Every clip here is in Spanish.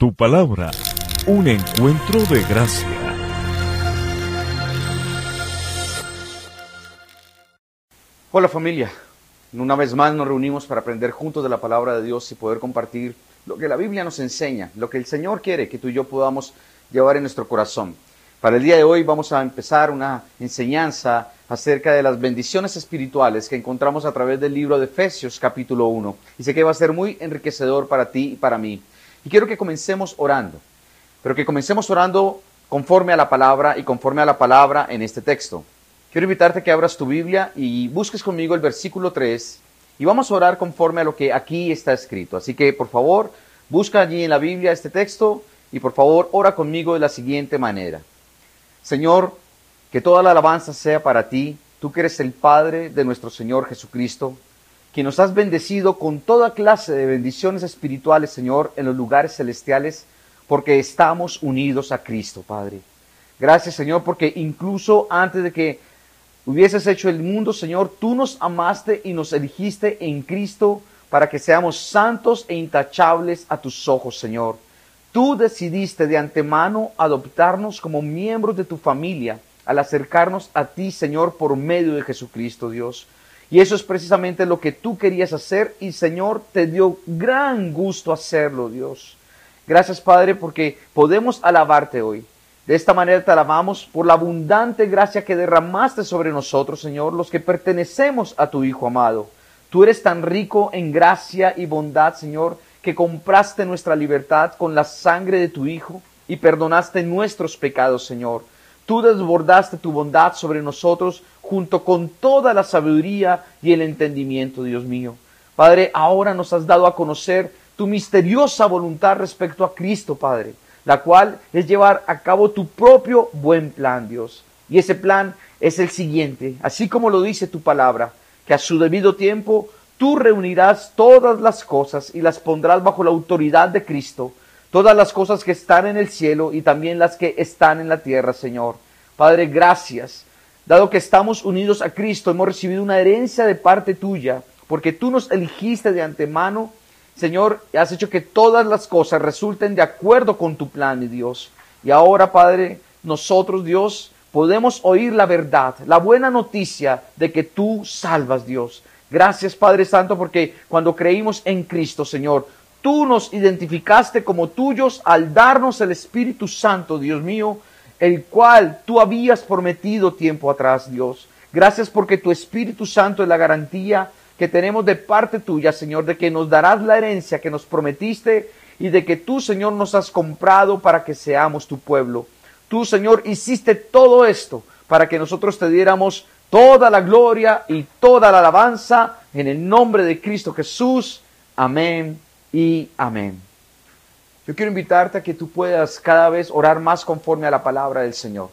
Tu palabra, un encuentro de gracia. Hola familia, una vez más nos reunimos para aprender juntos de la palabra de Dios y poder compartir lo que la Biblia nos enseña, lo que el Señor quiere que tú y yo podamos llevar en nuestro corazón. Para el día de hoy vamos a empezar una enseñanza acerca de las bendiciones espirituales que encontramos a través del libro de Efesios capítulo 1. Y sé que va a ser muy enriquecedor para ti y para mí. Y quiero que comencemos orando, pero que comencemos orando conforme a la palabra y conforme a la palabra en este texto. Quiero invitarte a que abras tu Biblia y busques conmigo el versículo 3 y vamos a orar conforme a lo que aquí está escrito. Así que por favor, busca allí en la Biblia este texto y por favor ora conmigo de la siguiente manera. Señor, que toda la alabanza sea para ti, tú que eres el Padre de nuestro Señor Jesucristo, que nos has bendecido con toda clase de bendiciones espirituales, Señor, en los lugares celestiales, porque estamos unidos a Cristo, Padre. Gracias, Señor, porque incluso antes de que hubieses hecho el mundo, Señor, tú nos amaste y nos elegiste en Cristo para que seamos santos e intachables a tus ojos, Señor. Tú decidiste de antemano adoptarnos como miembros de tu familia al acercarnos a ti, Señor, por medio de Jesucristo, Dios. Y eso es precisamente lo que tú querías hacer y, Señor, te dio gran gusto hacerlo, Dios. Gracias, Padre, porque podemos alabarte hoy. De esta manera te alabamos por la abundante gracia que derramaste sobre nosotros, Señor, los que pertenecemos a tu Hijo amado. Tú eres tan rico en gracia y bondad, Señor, que compraste nuestra libertad con la sangre de tu Hijo y perdonaste nuestros pecados, Señor. Tú desbordaste tu bondad sobre nosotros junto con toda la sabiduría y el entendimiento, Dios mío. Padre, ahora nos has dado a conocer tu misteriosa voluntad respecto a Cristo, Padre, la cual es llevar a cabo tu propio buen plan, Dios. Y ese plan es el siguiente, así como lo dice tu palabra, que a su debido tiempo tú reunirás todas las cosas y las pondrás bajo la autoridad de Cristo, todas las cosas que están en el cielo y también las que están en la tierra, Señor. Padre, gracias. Dado que estamos unidos a Cristo, hemos recibido una herencia de parte tuya, porque tú nos eligiste de antemano, Señor, y has hecho que todas las cosas resulten de acuerdo con tu plan, mi Dios. Y ahora, Padre, nosotros, Dios, podemos oír la verdad, la buena noticia de que tú salvas, Dios. Gracias Padre Santo porque cuando creímos en Cristo, Señor, tú nos identificaste como tuyos al darnos el Espíritu Santo, Dios mío, el cual tú habías prometido tiempo atrás, Dios. Gracias porque tu Espíritu Santo es la garantía que tenemos de parte tuya, Señor, de que nos darás la herencia que nos prometiste y de que tú, Señor, nos has comprado para que seamos tu pueblo. Tú, Señor, hiciste todo esto para que nosotros te diéramos toda la gloria y toda la alabanza en el nombre de Cristo Jesús. Amén y amén. Yo quiero invitarte a que tú puedas cada vez orar más conforme a la palabra del Señor,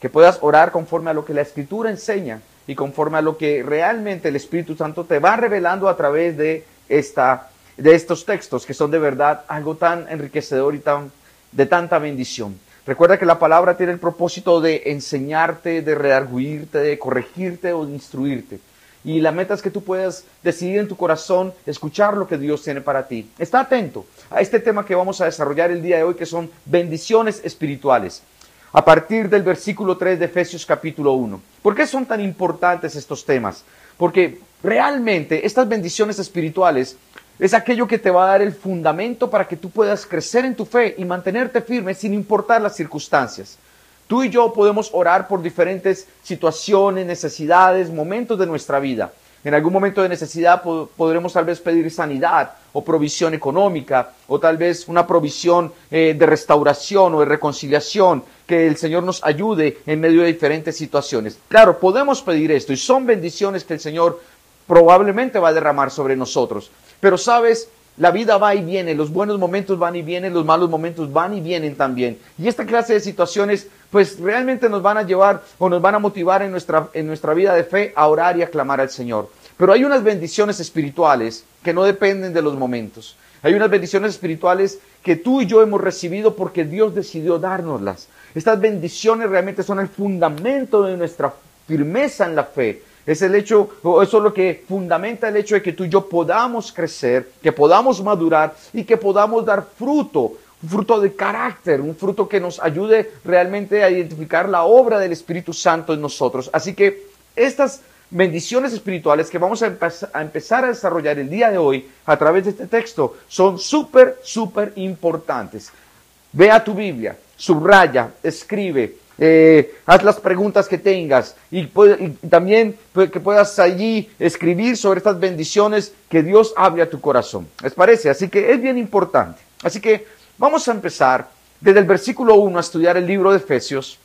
que puedas orar conforme a lo que la Escritura enseña y conforme a lo que realmente el Espíritu Santo te va revelando a través de esta de estos textos que son de verdad algo tan enriquecedor y tan de tanta bendición. Recuerda que la palabra tiene el propósito de enseñarte, de redarguirte, de corregirte o de instruirte. Y la meta es que tú puedas decidir en tu corazón escuchar lo que Dios tiene para ti. Está atento a este tema que vamos a desarrollar el día de hoy, que son bendiciones espirituales. A partir del versículo 3 de Efesios capítulo 1. ¿Por qué son tan importantes estos temas? Porque realmente estas bendiciones espirituales es aquello que te va a dar el fundamento para que tú puedas crecer en tu fe y mantenerte firme sin importar las circunstancias. Tú y yo podemos orar por diferentes situaciones, necesidades, momentos de nuestra vida. En algún momento de necesidad podremos tal vez pedir sanidad o provisión económica o tal vez una provisión eh, de restauración o de reconciliación, que el Señor nos ayude en medio de diferentes situaciones. Claro, podemos pedir esto y son bendiciones que el Señor probablemente va a derramar sobre nosotros. Pero sabes, la vida va y viene, los buenos momentos van y vienen, los malos momentos van y vienen también. Y esta clase de situaciones, pues realmente nos van a llevar o nos van a motivar en nuestra, en nuestra vida de fe a orar y a clamar al Señor. Pero hay unas bendiciones espirituales que no dependen de los momentos. Hay unas bendiciones espirituales que tú y yo hemos recibido porque Dios decidió dárnoslas. Estas bendiciones realmente son el fundamento de nuestra firmeza en la fe. Es el hecho, eso es lo que fundamenta el hecho de que tú y yo podamos crecer, que podamos madurar y que podamos dar fruto un fruto de carácter, un fruto que nos ayude realmente a identificar la obra del Espíritu Santo en nosotros. Así que estas bendiciones espirituales que vamos a, empezar a desarrollar el día de hoy a través de este texto son súper, súper importantes. Ve a tu Biblia, subraya, escribe, eh, haz las preguntas que tengas y, también que puedas allí escribir sobre estas bendiciones que Dios hable a tu corazón. ¿Les parece? Así que es bien importante. Así que vamos a empezar desde el versículo 1 a estudiar el libro de Efesios,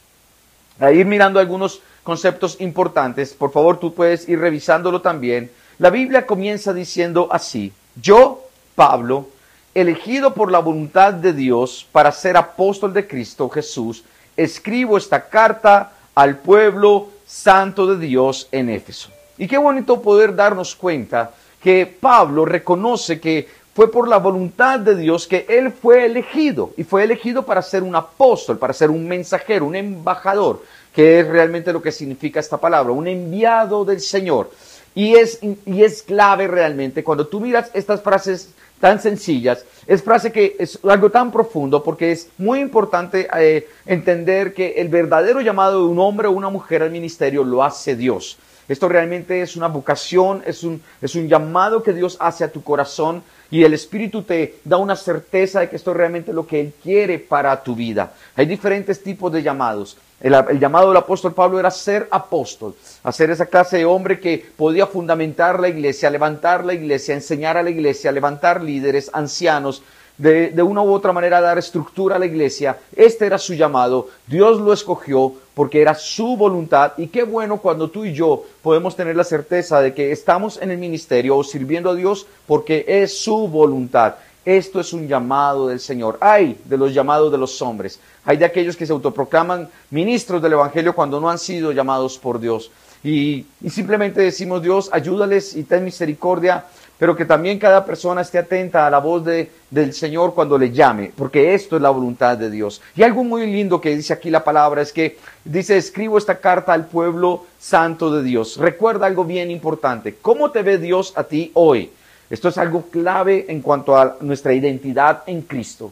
a ir mirando algunos conceptos importantes. Por favor, tú puedes ir revisándolo también. La Biblia comienza diciendo así, yo, Pablo, elegido por la voluntad de Dios para ser apóstol de Cristo Jesús, escribo esta carta al pueblo santo de Dios en Éfeso. Y qué bonito poder darnos cuenta que Pablo reconoce que fue por la voluntad de Dios que él fue elegido y fue elegido para ser un apóstol, para ser un mensajero, un embajador, que es realmente lo que significa esta palabra, un enviado del Señor. Y es, y es clave realmente cuando tú miras estas frases tan sencillas, es frase que es algo tan profundo porque es muy importante eh, entender que el verdadero llamado de un hombre o una mujer al ministerio lo hace Dios. Esto realmente es una vocación, es un, es un llamado que Dios hace a tu corazón y el Espíritu te da una certeza de que esto es realmente lo que Él quiere para tu vida. Hay diferentes tipos de llamados. El, llamado del apóstol Pablo era ser apóstol, hacer esa clase de hombre que podía fundamentar la iglesia, levantar la iglesia, enseñar a la iglesia, levantar líderes, ancianos, de, de, una u otra manera dar estructura a la iglesia. Este era su llamado. Dios lo escogió porque era su voluntad. Y qué bueno cuando tú y yo podemos tener la certeza de que estamos en el ministerio o sirviendo a Dios porque es su voluntad. Esto es un llamado del Señor. Hay de los llamados de los hombres. Hay de aquellos que se autoproclaman ministros del Evangelio cuando no han sido llamados por Dios. Y, simplemente decimos, Dios, ayúdales y ten misericordia, pero que también cada persona esté atenta a la voz de, del Señor cuando le llame, porque esto es la voluntad de Dios. Y algo muy lindo que dice aquí la palabra es que dice, escribo esta carta al pueblo santo de Dios. Recuerda algo bien importante. ¿Cómo te ve Dios a ti hoy? Esto es algo clave en cuanto a nuestra identidad en Cristo.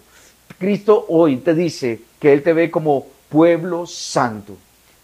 Cristo hoy te dice que Él te ve como pueblo santo.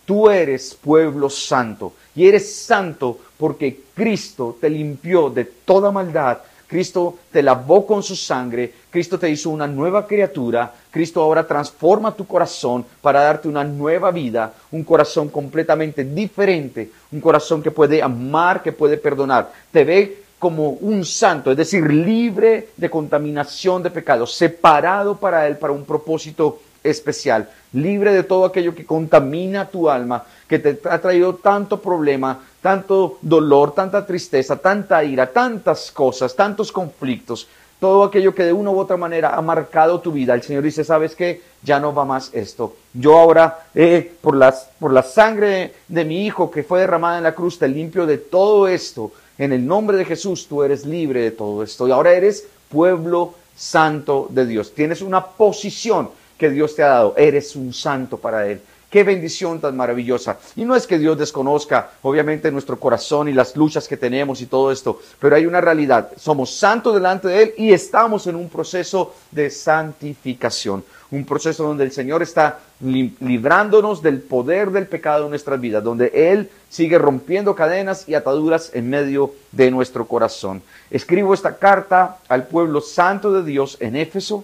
Tú eres pueblo santo y eres santo porque Cristo te limpió de toda maldad. Cristo te lavó con su sangre, Cristo te hizo una nueva criatura, Cristo ahora transforma tu corazón para darte una nueva vida, un corazón completamente diferente, un corazón que puede amar, que puede perdonar. Te ve como un santo, es decir, libre de contaminación de pecado, separado para Él para un propósito especial, libre de todo aquello que contamina tu alma, que te ha traído tanto problema, tanto dolor, tanta tristeza, tanta ira, tantas cosas, tantos conflictos, todo aquello que de una u otra manera ha marcado tu vida. El Señor dice, ¿sabes qué? Ya no va más esto. Yo ahora, eh, por, las, por la sangre de mi Hijo que fue derramada en la cruz, te limpio de todo esto en el nombre de Jesús tú eres libre de todo esto y ahora eres pueblo santo de Dios. Tienes una posición que Dios te ha dado. Eres un santo para Él. Qué bendición tan maravillosa. Y no es que Dios desconozca, obviamente, nuestro corazón y las luchas que tenemos y todo esto, pero hay una realidad. Somos santos delante de Él y estamos en un proceso de santificación un proceso donde el Señor está librándonos del poder del pecado en nuestras vidas, donde Él sigue rompiendo cadenas y ataduras en medio de nuestro corazón. Escribo esta carta al pueblo santo de Dios en Éfeso,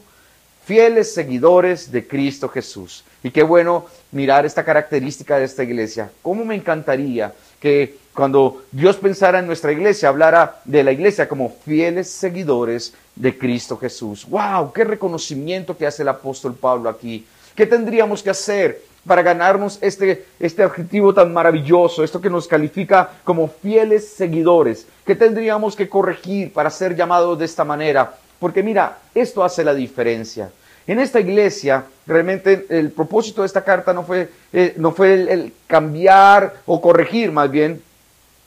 fieles seguidores de Cristo Jesús. Y qué bueno mirar esta característica de esta iglesia. ¿Cómo me encantaría que cuando Dios pensara en nuestra iglesia, hablara de la iglesia como fieles seguidores de Cristo Jesús. ¡Wow! ¡Qué reconocimiento que hace el apóstol Pablo aquí! ¿Qué tendríamos que hacer para ganarnos este, este adjetivo tan maravilloso, esto que nos califica como fieles seguidores? ¿Qué tendríamos que corregir para ser llamados de esta manera? Porque mira, esto hace la diferencia. En esta iglesia, realmente el propósito de esta carta no fue, eh, no fue el cambiar o corregir más bien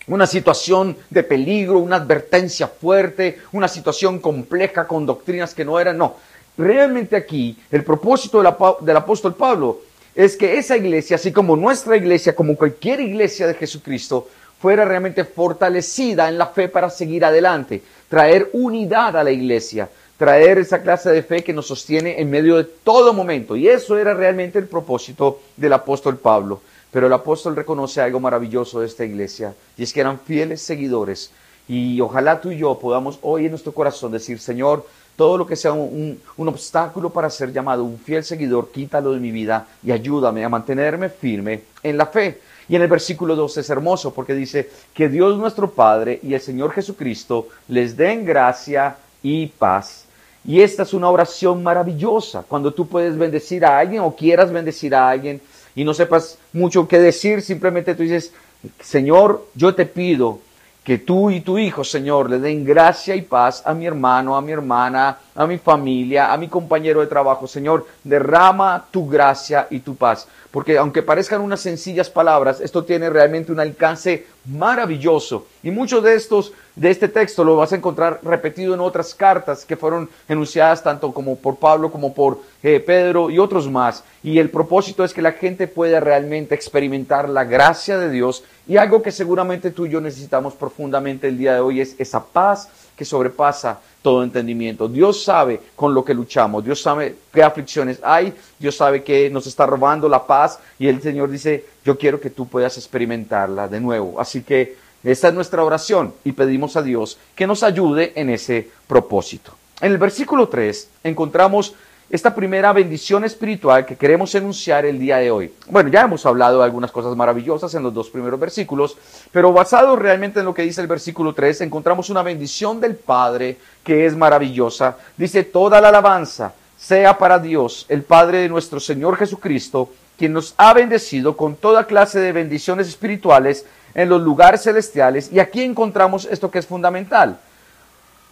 una situación de peligro, una advertencia fuerte, una situación compleja con doctrinas que no eran, no. Realmente aquí el propósito del, apóstol Pablo es que esa iglesia, así como nuestra iglesia, como cualquier iglesia de Jesucristo, fuera realmente fortalecida en la fe para seguir adelante, traer unidad a la iglesia, traer esa clase de fe que nos sostiene en medio de todo momento. Y eso era realmente el propósito del apóstol Pablo. Pero el apóstol reconoce algo maravilloso de esta iglesia, y es que eran fieles seguidores. Y ojalá tú y yo podamos hoy en nuestro corazón decir, Señor, todo lo que sea un, obstáculo para ser llamado un fiel seguidor, quítalo de mi vida y ayúdame a mantenerme firme en la fe. Y en el versículo 2 es hermoso porque dice que Dios nuestro Padre y el Señor Jesucristo les den gracia y paz. Y esta es una oración maravillosa, cuando tú puedes bendecir a alguien o quieras bendecir a alguien y no sepas mucho qué decir, simplemente tú dices, Señor, yo te pido que tú y tu hijo, Señor, le den gracia y paz a mi hermano, a mi hermana, a mi familia, a mi compañero de trabajo. Señor, derrama tu gracia y tu paz porque aunque parezcan unas sencillas palabras, esto tiene realmente un alcance maravilloso. Y muchos de estos, de este texto, lo vas a encontrar repetido en otras cartas que fueron enunciadas tanto como por Pablo como por eh, Pedro y otros más. Y el propósito es que la gente pueda realmente experimentar la gracia de Dios y algo que seguramente tú y yo necesitamos profundamente el día de hoy es esa paz que sobrepasa todo entendimiento. Dios sabe con lo que luchamos, Dios sabe qué aflicciones hay, Dios sabe que nos está robando la paz y el Señor dice, yo quiero que tú puedas experimentarla de nuevo. Así que esta es nuestra oración y pedimos a Dios que nos ayude en ese propósito. En el versículo 3 encontramos esta primera bendición espiritual que queremos enunciar el día de hoy. Bueno, ya hemos hablado de algunas cosas maravillosas en los dos primeros versículos, pero basado realmente en lo que dice el versículo 3, encontramos una bendición del Padre que es maravillosa. Dice, toda la alabanza sea para Dios, el Padre de nuestro Señor Jesucristo, quien nos ha bendecido con toda clase de bendiciones espirituales en los lugares celestiales. Y aquí encontramos esto que es fundamental,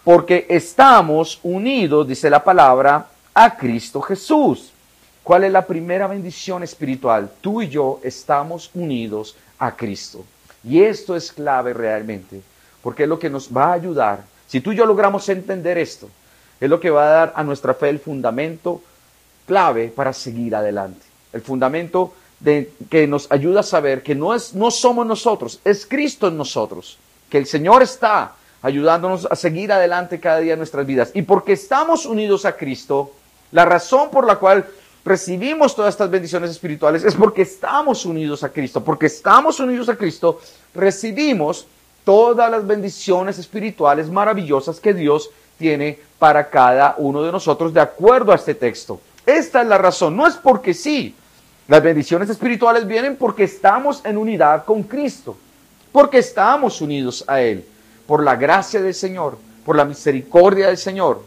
porque estamos unidos, dice la palabra, a Cristo Jesús. ¿Cuál es la primera bendición espiritual? Tú y yo estamos unidos a Cristo. Y esto es clave realmente, porque es lo que nos va a ayudar. Si tú y yo logramos entender esto, es lo que va a dar a nuestra fe el fundamento clave para seguir adelante. El fundamento que nos ayuda a saber que no, es, no somos nosotros, es Cristo en nosotros, que el Señor está ayudándonos a seguir adelante cada día en nuestras vidas. Y porque estamos unidos a Cristo, la razón por la cual recibimos todas estas bendiciones espirituales es porque estamos unidos a Cristo. Porque estamos unidos a Cristo, recibimos todas las bendiciones espirituales maravillosas que Dios tiene para cada uno de nosotros de acuerdo a este texto. Esta es la razón, no es porque sí. Las bendiciones espirituales vienen porque estamos en unidad con Cristo, porque estamos unidos a Él, por la gracia del Señor, por la misericordia del Señor,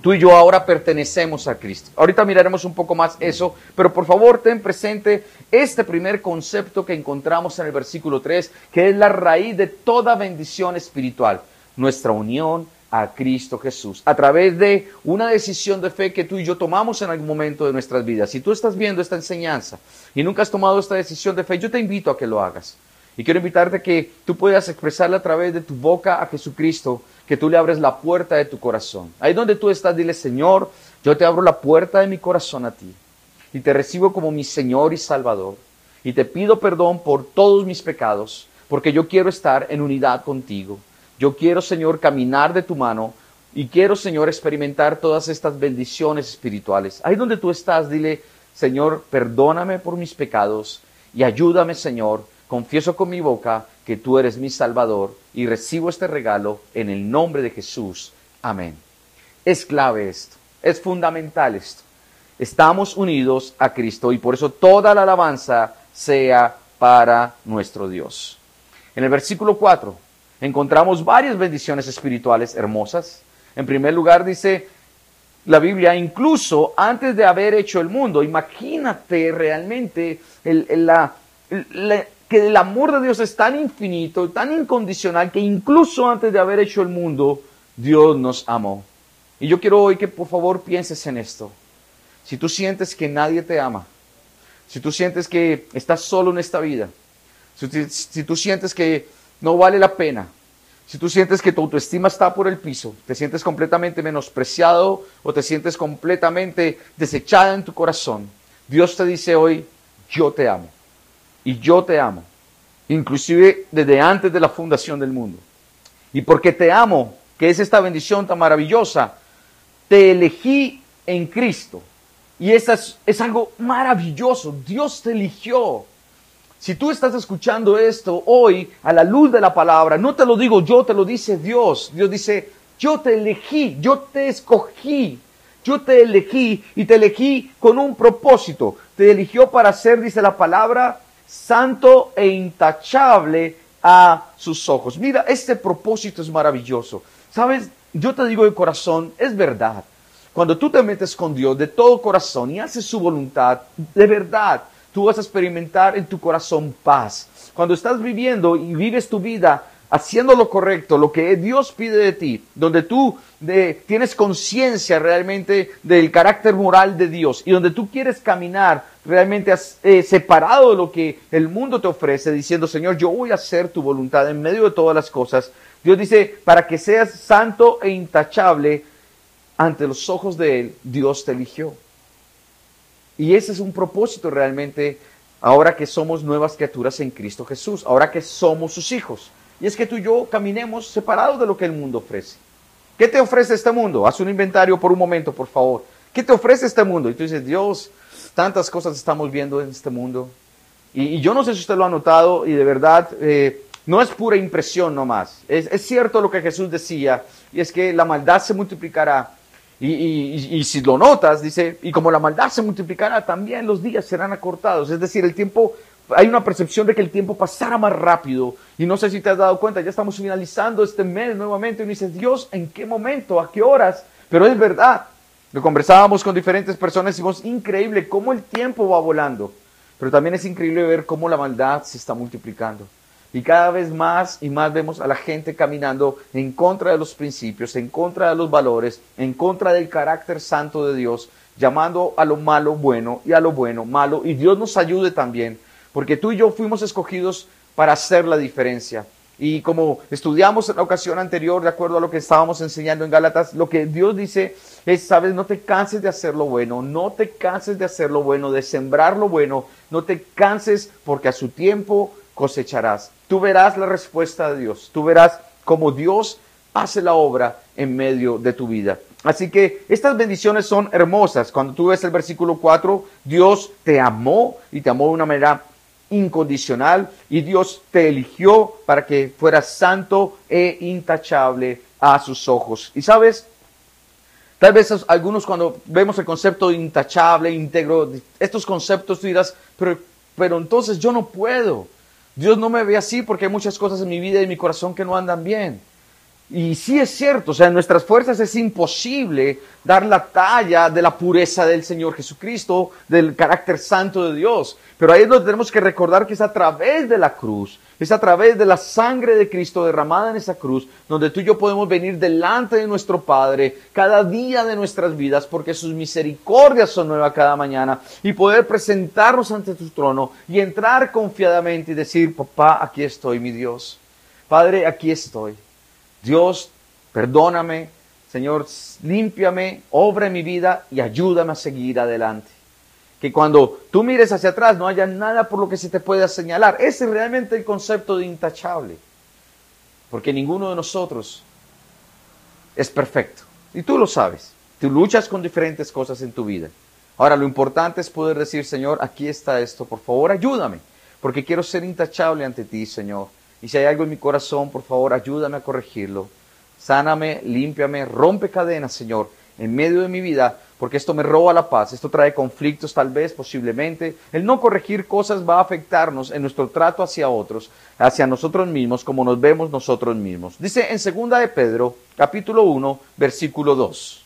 Tú y yo ahora pertenecemos a Cristo. Ahorita miraremos un poco más eso, pero por favor ten presente este primer concepto que encontramos en el versículo 3, que es la raíz de toda bendición espiritual, nuestra unión a Cristo Jesús, a través de una decisión de fe que tú y yo tomamos en algún momento de nuestras vidas. Si tú estás viendo esta enseñanza y nunca has tomado esta decisión de fe, yo te invito a que lo hagas. Y quiero invitarte a que tú puedas expresarla a través de tu boca a Jesucristo que tú le abres la puerta de tu corazón. Ahí donde tú estás, dile, Señor, yo te abro la puerta de mi corazón a ti y te recibo como mi Señor y Salvador. Y te pido perdón por todos mis pecados, porque yo quiero estar en unidad contigo. Yo quiero, Señor, caminar de tu mano y quiero, Señor, experimentar todas estas bendiciones espirituales. Ahí donde tú estás, dile, Señor, perdóname por mis pecados y ayúdame, Señor, confieso con mi boca que tú eres mi Salvador y recibo este regalo en el nombre de Jesús. Amén. Es clave esto, es fundamental esto. Estamos unidos a Cristo y por eso toda la alabanza sea para nuestro Dios. En el versículo 4 encontramos varias bendiciones espirituales hermosas. En primer lugar dice la Biblia, incluso antes de haber hecho el mundo, imagínate realmente la, que el amor de Dios es tan infinito, tan incondicional, que incluso antes de haber hecho el mundo, Dios nos amó. Y yo quiero hoy que por favor pienses en esto. Si tú sientes que nadie te ama, si tú sientes que estás solo en esta vida, si, tú sientes que no vale la pena, si tú sientes que tu autoestima está por el piso, te sientes completamente menospreciado o te sientes completamente desechada en tu corazón, Dios te dice hoy, yo te amo y yo te amo, inclusive desde antes de la fundación del mundo. Y porque te amo, que es esta bendición tan maravillosa, te elegí en Cristo. Y eso es, es algo maravilloso. Dios te eligió. Si tú estás escuchando esto hoy a la luz de la palabra, no te lo digo yo, te lo dice Dios. Dios dice, yo te elegí, yo te escogí, yo te elegí y te elegí con un propósito. Te eligió para ser, dice la palabra, santo e intachable a sus ojos. Mira, este propósito es maravilloso. Sabes, yo te digo de corazón, es verdad. Cuando tú te metes con Dios de todo corazón y haces su voluntad, de verdad, tú vas a experimentar en tu corazón paz. Cuando estás viviendo y vives tu vida haciendo lo correcto, lo que Dios pide de ti, donde tú tienes conciencia realmente del carácter moral de Dios y donde tú quieres caminar realmente eh, separado de lo que el mundo te ofrece, diciendo, Señor, yo voy a hacer tu voluntad en medio de todas las cosas. Dios dice, para que seas santo e intachable ante los ojos de Él, Dios te eligió. Y ese es un propósito realmente ahora que somos nuevas criaturas en Cristo Jesús, ahora que somos sus hijos. Y es que tú y yo caminemos separados de lo que el mundo ofrece. ¿Qué te ofrece este mundo? Haz un inventario por un momento, por favor. ¿Qué te ofrece este mundo? Y tú dices, Dios, tantas cosas estamos viendo en este mundo. Y, yo no sé si usted lo ha notado y de verdad eh, no es pura impresión nomás. Es, es cierto lo que Jesús decía y es que la maldad se multiplicará. Y, si lo notas, dice, y como la maldad se multiplicará, también los días serán acortados. Es decir, el tiempo hay una percepción de que el tiempo pasará más rápido. Y no sé si te has dado cuenta, ya estamos finalizando este mes nuevamente y dices, Dios, ¿en qué momento? ¿A qué horas? Pero es verdad. Lo conversábamos con diferentes personas y decimos, increíble cómo el tiempo va volando. Pero también es increíble ver cómo la maldad se está multiplicando. Y cada vez más y más vemos a la gente caminando en contra de los principios, en contra de los valores, en contra del carácter santo de Dios, llamando a lo malo bueno y a lo bueno malo. Y Dios nos ayude también porque tú y yo fuimos escogidos para hacer la diferencia. Y como estudiamos en la ocasión anterior, de acuerdo a lo que estábamos enseñando en Gálatas, lo que Dios dice es, sabes, no te canses de hacer lo bueno, no te canses de hacer lo bueno, de sembrar lo bueno, no te canses porque a su tiempo cosecharás. Tú verás la respuesta de Dios, tú verás cómo Dios hace la obra en medio de tu vida. Así que estas bendiciones son hermosas. Cuando tú ves el versículo 4, Dios te amó y te amó de una manera incondicional y Dios te eligió para que fueras santo e intachable a sus ojos. Y sabes, tal vez algunos cuando vemos el concepto intachable, íntegro, estos conceptos tú dirás, pero, pero entonces yo no puedo. Dios no me ve así porque hay muchas cosas en mi vida y en mi corazón que no andan bien. Y sí es cierto, o sea, en nuestras fuerzas es imposible dar la talla de la pureza del Señor Jesucristo, del carácter santo de Dios. Pero ahí es donde tenemos que recordar que es a través de la cruz, es a través de la sangre de Cristo derramada en esa cruz, donde tú y yo podemos venir delante de nuestro Padre cada día de nuestras vidas, porque sus misericordias son nuevas cada mañana, y poder presentarnos ante tu trono y entrar confiadamente y decir, papá, aquí estoy, mi Dios. Padre, aquí estoy. Dios, perdóname, Señor, límpiame, obra en mi vida y ayúdame a seguir adelante. Que cuando tú mires hacia atrás no haya nada por lo que se te pueda señalar. Ese es realmente el concepto de intachable. Porque ninguno de nosotros es perfecto. Y tú lo sabes. Tú luchas con diferentes cosas en tu vida. Ahora, lo importante es poder decir, Señor, aquí está esto, por favor, ayúdame, porque quiero ser intachable ante ti, Señor. Y si hay algo en mi corazón, por favor, ayúdame a corregirlo. Sáname, límpiame, rompe cadenas, Señor, en medio de mi vida, porque esto me roba la paz, esto trae conflictos tal vez, posiblemente. El no corregir cosas va a afectarnos en nuestro trato hacia otros, hacia nosotros mismos, como nos vemos nosotros mismos. Dice en segunda de Pedro, capítulo 1, versículo 2.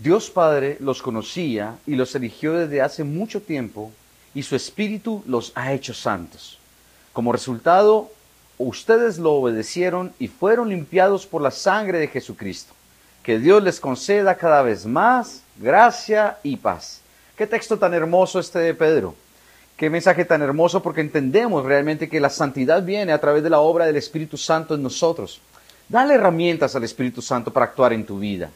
Dios Padre los conocía y los eligió desde hace mucho tiempo y su Espíritu los ha hecho santos. Como resultado, ustedes lo obedecieron y fueron limpiados por la sangre de Jesucristo. Que Dios les conceda cada vez más gracia y paz. Qué texto tan hermoso este de Pedro. Qué mensaje tan hermoso porque entendemos realmente que la santidad viene a través de la obra del Espíritu Santo en nosotros. Dale herramientas al Espíritu Santo para actuar en tu vida.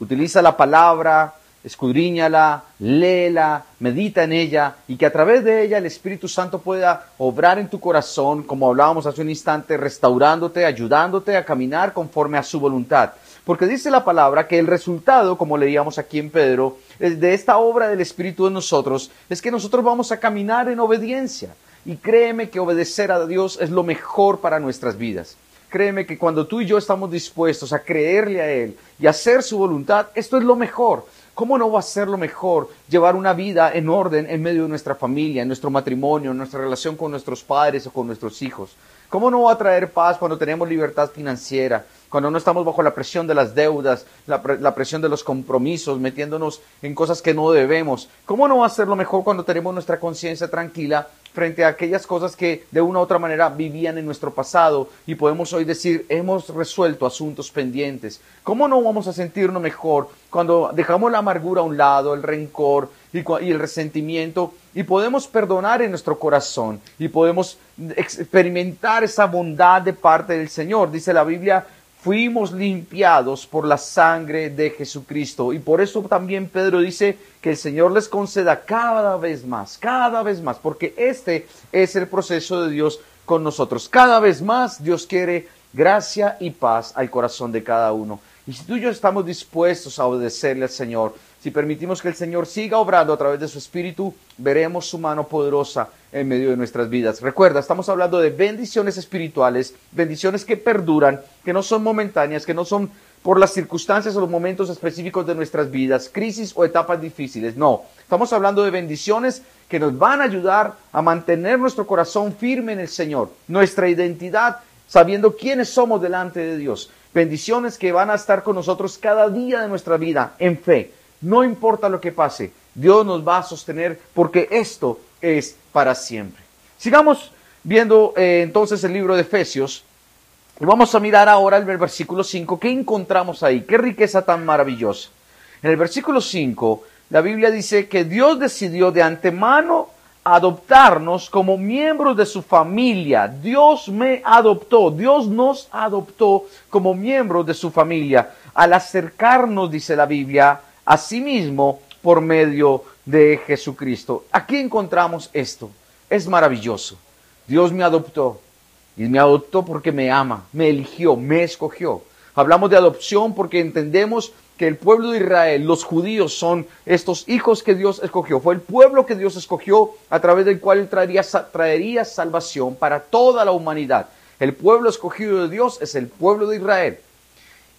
Utiliza la palabra, escudriñala, léela, medita en ella y que a través de ella el Espíritu Santo pueda obrar en tu corazón, como hablábamos hace un instante, restaurándote, ayudándote a caminar conforme a su voluntad. Porque dice la palabra que el resultado, como leíamos aquí en Pedro, de esta obra del Espíritu en nosotros, es que nosotros vamos a caminar en obediencia. Y créeme que obedecer a Dios es lo mejor para nuestras vidas. Créeme que cuando tú y yo estamos dispuestos a creerle a Él y hacer su voluntad, esto es lo mejor. ¿Cómo no va a ser lo mejor llevar una vida en orden en medio de nuestra familia, en nuestro matrimonio, en nuestra relación con nuestros padres o con nuestros hijos? ¿Cómo no va a traer paz cuando tenemos libertad financiera? Cuando no estamos bajo la presión de las deudas, la, la, presión de los compromisos, metiéndonos en cosas que no debemos. ¿Cómo no va a ser lo mejor cuando tenemos nuestra conciencia tranquila frente a aquellas cosas que de una u otra manera vivían en nuestro pasado y podemos hoy decir, hemos resuelto asuntos pendientes. ¿Cómo no vamos a sentirnos mejor cuando dejamos la amargura a un lado, el rencor y, y el resentimiento y podemos perdonar en nuestro corazón y podemos experimentar esa bondad de parte del Señor? Dice la Biblia, fuimos limpiados por la sangre de Jesucristo. Y por eso también Pedro dice que el Señor les conceda cada vez más, cada vez más, porque este es el proceso de Dios con nosotros. Cada vez más Dios quiere gracia y paz al corazón de cada uno. Y si tú y yo estamos dispuestos a obedecerle al Señor, si permitimos que el Señor siga obrando a través de su Espíritu, veremos su mano poderosa en medio de nuestras vidas. Recuerda, estamos hablando de bendiciones espirituales, bendiciones que perduran, que no son momentáneas, que no son por las circunstancias o los momentos específicos de nuestras vidas, crisis o etapas difíciles. No, estamos hablando de bendiciones que nos van a ayudar a mantener nuestro corazón firme en el Señor, nuestra identidad, sabiendo quiénes somos delante de Dios. Bendiciones que van a estar con nosotros cada día de nuestra vida en fe no importa lo que pase, Dios nos va a sostener porque esto es para siempre. Sigamos viendo eh, entonces el libro de Efesios y vamos a mirar ahora el versículo 5. ¿Qué encontramos ahí? ¿Qué riqueza tan maravillosa? En el versículo 5, la Biblia dice que Dios decidió de antemano adoptarnos como miembros de su familia. Dios me adoptó, Dios nos adoptó como miembros de su familia. Al acercarnos, dice la Biblia, Asimismo, por medio de Jesucristo. Aquí encontramos esto. Es maravilloso. Dios me adoptó. Y me adoptó porque me ama, me eligió, me escogió. Hablamos de adopción porque entendemos que el pueblo de Israel, los judíos, son estos hijos que Dios escogió. Fue el pueblo que Dios escogió a través del cual traería, traería salvación para toda la humanidad. El pueblo escogido de Dios es el pueblo de Israel.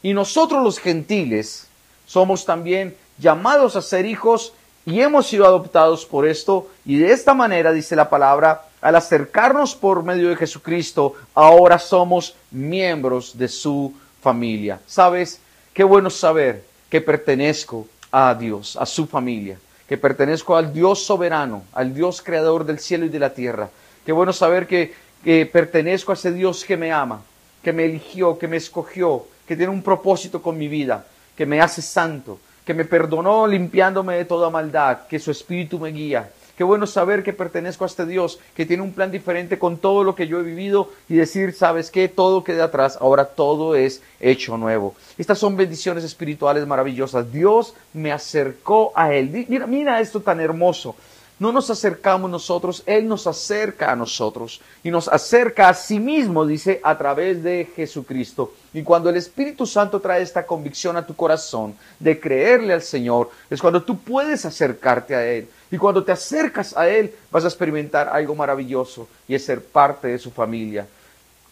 Y nosotros los gentiles, somos también llamados a ser hijos y hemos sido adoptados por esto y de esta manera, dice la palabra, al acercarnos por medio de Jesucristo, ahora somos miembros de su familia. ¿Sabes? Qué bueno saber que pertenezco a Dios, a su familia, que pertenezco al Dios soberano, al Dios creador del cielo y de la tierra. Qué bueno saber que, que pertenezco a ese Dios que me ama, que me eligió, que me escogió, que tiene un propósito con mi vida que me hace santo, que me perdonó limpiándome de toda maldad, que su espíritu me guía. Qué bueno saber que pertenezco a este Dios, que tiene un plan diferente con todo lo que yo he vivido y decir, ¿sabes qué? Todo queda atrás, ahora todo es hecho nuevo. Estas son bendiciones espirituales maravillosas. Dios me acercó a Él. Mira, mira esto tan hermoso. No nos acercamos nosotros, Él nos acerca a nosotros y nos acerca a sí mismo, dice, a través de Jesucristo. Y cuando el Espíritu Santo trae esta convicción a tu corazón de creerle al Señor, es cuando tú puedes acercarte a Él. Y cuando te acercas a Él, vas a experimentar algo maravilloso y es ser parte de su familia.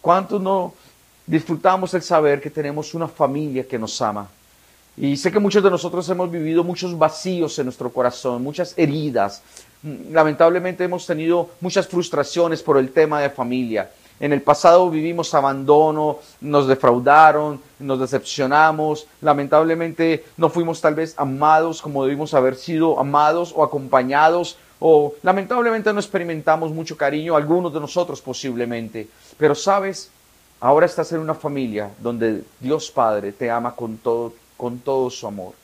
¿Cuánto no disfrutamos el saber que tenemos una familia que nos ama? Y sé que muchos de nosotros hemos vivido muchos vacíos en nuestro corazón, muchas heridas, lamentablemente hemos tenido muchas frustraciones por el tema de familia. En el pasado vivimos abandono, nos defraudaron, nos decepcionamos, lamentablemente no fuimos tal vez amados como debimos haber sido amados o acompañados, o lamentablemente no experimentamos mucho cariño, algunos de nosotros posiblemente. Pero sabes, ahora estás en una familia donde Dios Padre te ama con todo, con todo su amor.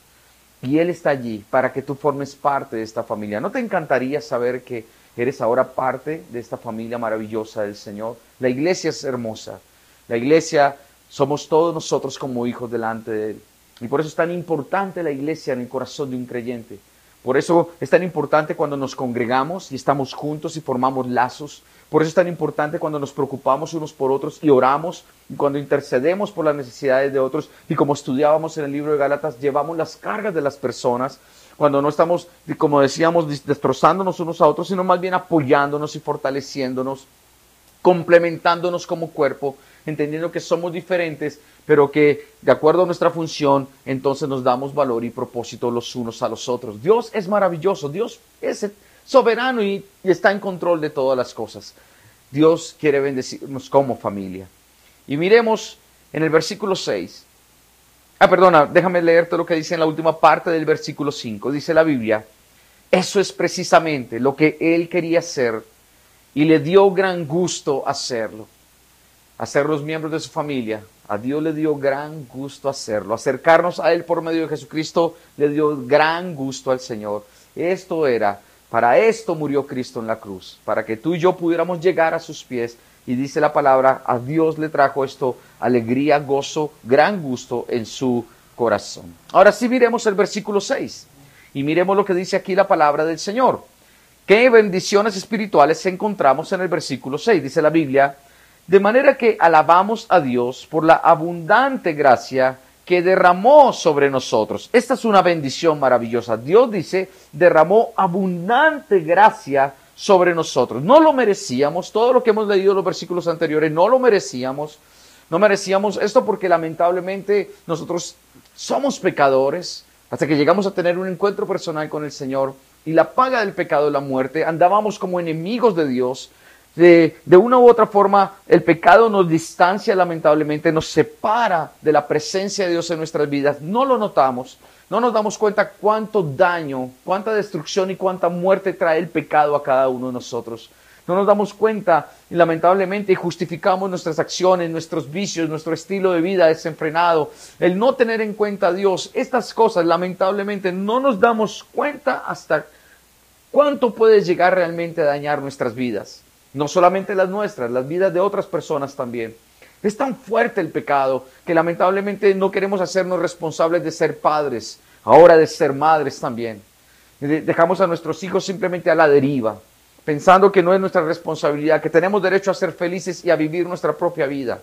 Y Él está allí para que tú formes parte de esta familia. ¿No te encantaría saber que eres ahora parte de esta familia maravillosa del Señor? La iglesia es hermosa. La iglesia somos todos nosotros como hijos delante de Él. Y por eso es tan importante la iglesia en el corazón de un creyente. Por eso es tan importante cuando nos congregamos y estamos juntos y formamos lazos. Por eso es tan importante cuando nos preocupamos unos por otros y oramos, y cuando intercedemos por las necesidades de otros, y como estudiábamos en el libro de Gálatas, llevamos las cargas de las personas, cuando no estamos, como decíamos, destrozándonos unos a otros, sino más bien apoyándonos y fortaleciéndonos, complementándonos como cuerpo, entendiendo que somos diferentes, pero que de acuerdo a nuestra función, entonces nos damos valor y propósito los unos a los otros. Dios es maravilloso, Dios es soberano y, está en control de todas las cosas. Dios quiere bendecirnos como familia. Y miremos en el versículo 6. Ah, perdona, déjame leerte lo que dice en la última parte del versículo 5. Dice la Biblia, eso es precisamente lo que él quería hacer y le dio gran gusto hacerlo. Hacer los miembros de su familia. A Dios le dio gran gusto hacerlo. Acercarnos a Él por medio de Jesucristo le dio gran gusto al Señor. Esto era para esto murió Cristo en la cruz, para que tú y yo pudiéramos llegar a sus pies. Y dice la palabra, a Dios le trajo esto alegría, gozo, gran gusto en su corazón. Ahora sí miremos el versículo 6 y miremos lo que dice aquí la palabra del Señor. ¿Qué bendiciones espirituales encontramos en el versículo 6? Dice la Biblia, de manera que alabamos a Dios por la abundante gracia que derramó sobre nosotros. Esta es una bendición maravillosa. Dios dice, derramó abundante gracia sobre nosotros. No lo merecíamos, todo lo que hemos leído en los versículos anteriores, no lo merecíamos. No merecíamos esto porque lamentablemente nosotros somos pecadores hasta que llegamos a tener un encuentro personal con el Señor y la paga del pecado es la muerte. Andábamos como enemigos de Dios de, una u otra forma, el pecado nos distancia lamentablemente, nos separa de la presencia de Dios en nuestras vidas. No lo notamos, no nos damos cuenta cuánto daño, cuánta destrucción y cuánta muerte trae el pecado a cada uno de nosotros. No nos damos cuenta y lamentablemente justificamos nuestras acciones, nuestros vicios, nuestro estilo de vida desenfrenado. El no tener en cuenta a Dios, estas cosas lamentablemente no nos damos cuenta hasta cuánto puede llegar realmente a dañar nuestras vidas no solamente las nuestras, las vidas de otras personas también. Es tan fuerte el pecado que lamentablemente no queremos hacernos responsables de ser padres, ahora de ser madres también. Dejamos a nuestros hijos simplemente a la deriva, pensando que no es nuestra responsabilidad, que tenemos derecho a ser felices y a vivir nuestra propia vida.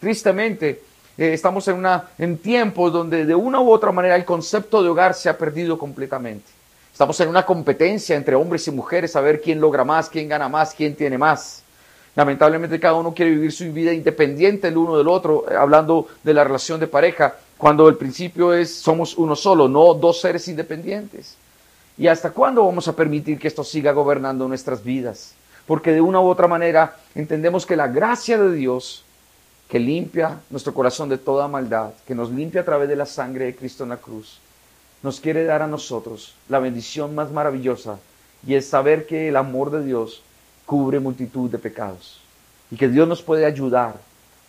Tristemente, eh, estamos en, en tiempos donde de una u otra manera el concepto de hogar se ha perdido completamente. Estamos en una competencia entre hombres y mujeres a ver quién logra más, quién gana más, quién tiene más. Lamentablemente cada uno quiere vivir su vida independiente el uno del otro, eh, hablando de la relación de pareja, cuando el principio es somos uno solo, no dos seres independientes. ¿Y hasta cuándo vamos a permitir que esto siga gobernando nuestras vidas? Porque de una u otra manera entendemos que la gracia de Dios, que limpia nuestro corazón de toda maldad, que nos limpia a través de la sangre de Cristo en la cruz, nos quiere dar a nosotros la bendición más maravillosa y es saber que el amor de Dios cubre multitud de pecados y que Dios nos puede ayudar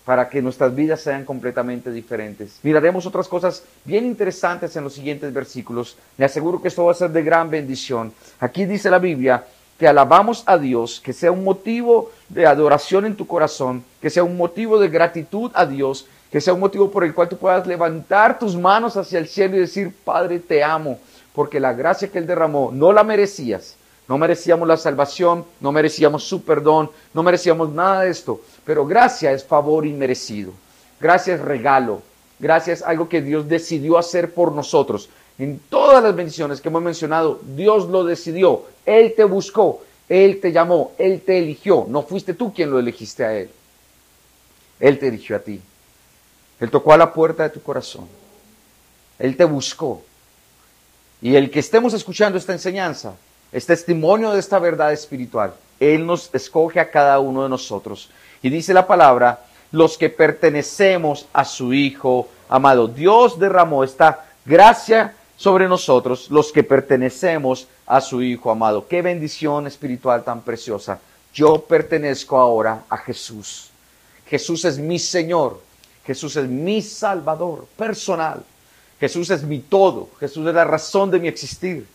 para que nuestras vidas sean completamente diferentes. Miraremos otras cosas bien interesantes en los siguientes versículos. Me aseguro que esto va a ser de gran bendición. Aquí dice la Biblia que alabamos a Dios, que sea un motivo de adoración en tu corazón, que sea un motivo de gratitud a Dios que sea un motivo por el cual tú puedas levantar tus manos hacia el cielo y decir, Padre, te amo, porque la gracia que Él derramó no la merecías. No merecíamos la salvación, no merecíamos su perdón, no merecíamos nada de esto, pero gracia es favor inmerecido. Gracia es regalo. Gracia es algo que Dios decidió hacer por nosotros. En todas las bendiciones que hemos mencionado, Dios lo decidió. Él te buscó, Él te llamó, Él te eligió. No fuiste tú quien lo elegiste a Él. Él te eligió a ti. Él tocó a la puerta de tu corazón. Él te buscó. Y el que estemos escuchando esta enseñanza es testimonio de esta verdad espiritual. Él nos escoge a cada uno de nosotros. Y dice la palabra, los que pertenecemos a su Hijo amado. Dios derramó esta gracia sobre nosotros, los que pertenecemos a su Hijo amado. Qué bendición espiritual tan preciosa. Yo pertenezco ahora a Jesús. Jesús es mi Señor. Jesús es mi Salvador personal. Jesús es mi todo. Jesús es la razón de mi existir.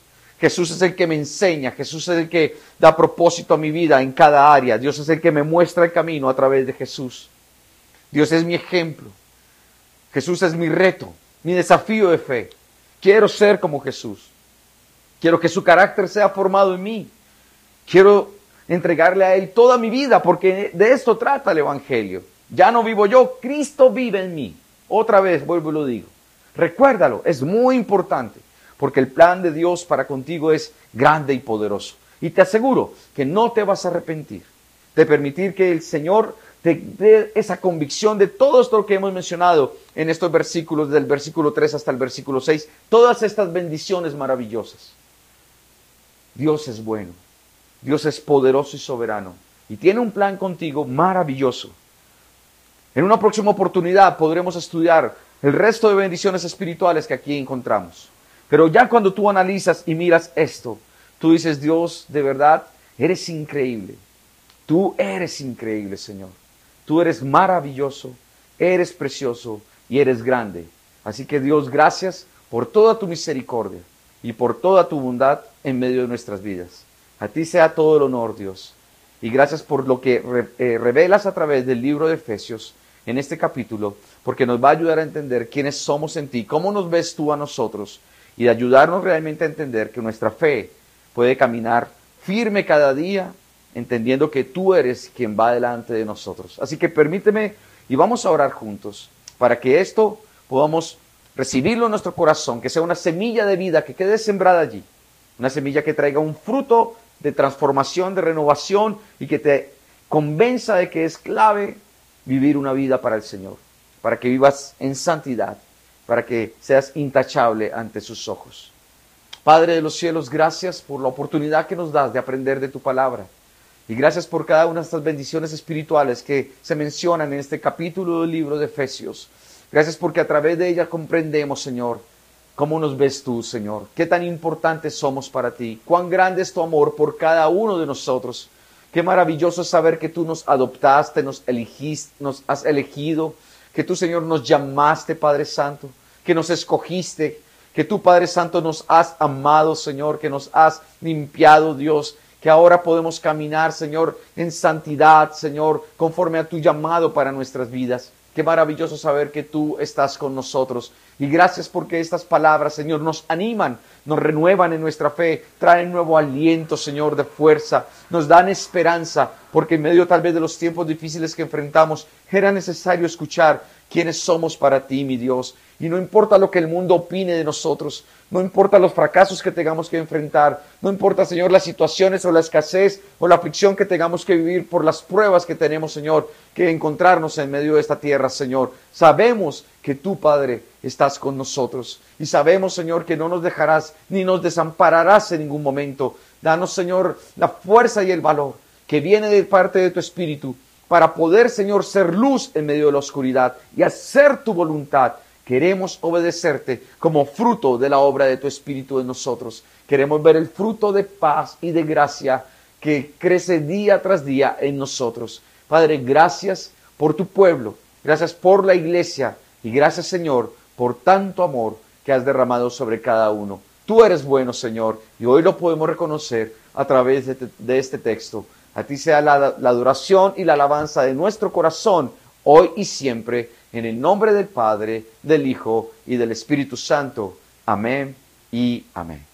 Jesús es el que me enseña. Jesús es el que da propósito a mi vida en cada área. Dios es el que me muestra el camino a través de Jesús. Dios es mi ejemplo. Jesús es mi reto, mi desafío de fe. Quiero ser como Jesús. Quiero que su carácter sea formado en mí. Quiero entregarle a Él toda mi vida, porque de esto trata el Evangelio. Ya no vivo yo, Cristo vive en mí. Otra vez, vuelvo y lo digo. Recuérdalo, es muy importante, porque el plan de Dios para contigo es grande y poderoso. Y te aseguro que no te vas a arrepentir de permitir que el Señor te dé esa convicción de todo esto que hemos mencionado en estos versículos, del versículo 3 hasta el versículo 6, todas estas bendiciones maravillosas. Dios es bueno, Dios es poderoso y soberano, y tiene un plan contigo maravilloso. En una próxima oportunidad podremos estudiar el resto de bendiciones espirituales que aquí encontramos. Pero ya cuando tú analizas y miras esto, tú dices, Dios, de verdad, eres increíble. Tú eres increíble, Señor. Tú eres maravilloso, eres precioso y eres grande. Así que Dios, gracias por toda tu misericordia y por toda tu bondad en medio de nuestras vidas. A ti sea todo el honor, Dios. Y gracias por lo que eh, revelas a través del libro de Efesios en este capítulo, porque nos va a ayudar a entender quiénes somos en ti, cómo nos ves tú a nosotros, y de ayudarnos realmente a entender que nuestra fe puede caminar firme cada día entendiendo que tú eres quien va delante de nosotros. Así que permíteme y vamos a orar juntos para que esto podamos recibirlo en nuestro corazón, que sea una semilla de vida que quede sembrada allí, una semilla que traiga un fruto de transformación, de renovación y que te convenza de que es clave vivir una vida para el Señor, para que vivas en santidad, para que seas intachable ante sus ojos. Padre de los cielos, gracias por la oportunidad que nos das de aprender de tu palabra. Y gracias por cada una de estas bendiciones espirituales que se mencionan en este capítulo del libro de Efesios. Gracias porque a través de ella comprendemos, Señor, cómo nos ves tú, Señor. Qué tan importantes somos para ti. Cuán grande es tu amor por cada uno de nosotros. Qué maravilloso saber que tú nos adoptaste, nos elegiste, nos has elegido, que tú, Señor, nos llamaste, Padre Santo, que nos escogiste, que tú, Padre Santo, nos has amado, Señor, que nos has limpiado, Dios, que ahora podemos caminar, Señor, en santidad, Señor, conforme a tu llamado para nuestras vidas. Qué maravilloso saber que tú estás con nosotros. Y gracias porque estas palabras, Señor, nos animan, nos renuevan en nuestra fe, traen nuevo aliento, Señor, de fuerza, nos dan esperanza, porque en medio tal vez de los tiempos difíciles que enfrentamos, era necesario escuchar quiénes somos para ti, mi Dios. Y no importa lo que el mundo opine de nosotros, no importa los fracasos que tengamos que enfrentar, no importa, Señor, las situaciones o la escasez o la aflicción que tengamos que vivir por las pruebas que tenemos, Señor, que encontrarnos en medio de esta tierra, Señor. Sabemos que tú, Padre, estás con nosotros y sabemos, Señor, que no nos dejarás ni nos desampararás en ningún momento. Danos, Señor, la fuerza y el valor que viene de parte de tu Espíritu para poder, Señor, ser luz en medio de la oscuridad y hacer tu voluntad Queremos obedecerte como fruto de la obra de tu Espíritu en nosotros. Queremos ver el fruto de paz y de gracia que crece día tras día en nosotros. Padre, gracias por tu pueblo, gracias por la iglesia y gracias Señor por tanto amor que has derramado sobre cada uno. Tú eres bueno, Señor, y hoy lo podemos reconocer a través de, este texto. A ti sea la, la adoración y la alabanza de nuestro corazón, hoy y siempre en el nombre del Padre, del Hijo y del Espíritu Santo. Amén y amén.